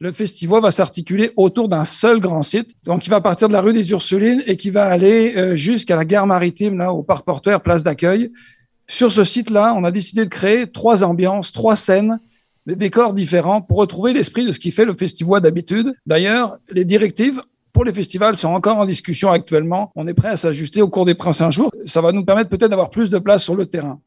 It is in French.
le festival va s'articuler autour d'un seul grand site. Donc, il va partir de la rue des Ursulines et qui va aller euh, jusqu'à la gare maritime, là, au parc portuaire, place d'accueil. Sur ce site-là, on a décidé de créer trois ambiances, trois scènes, des décors différents pour retrouver l'esprit de ce qui fait le festival d'habitude. D'ailleurs, les directives pour les festivals sont encore en discussion actuellement. On est prêt à s'ajuster au cours des prochains jours. Ça va nous permettre peut-être d'avoir plus de place sur le terrain.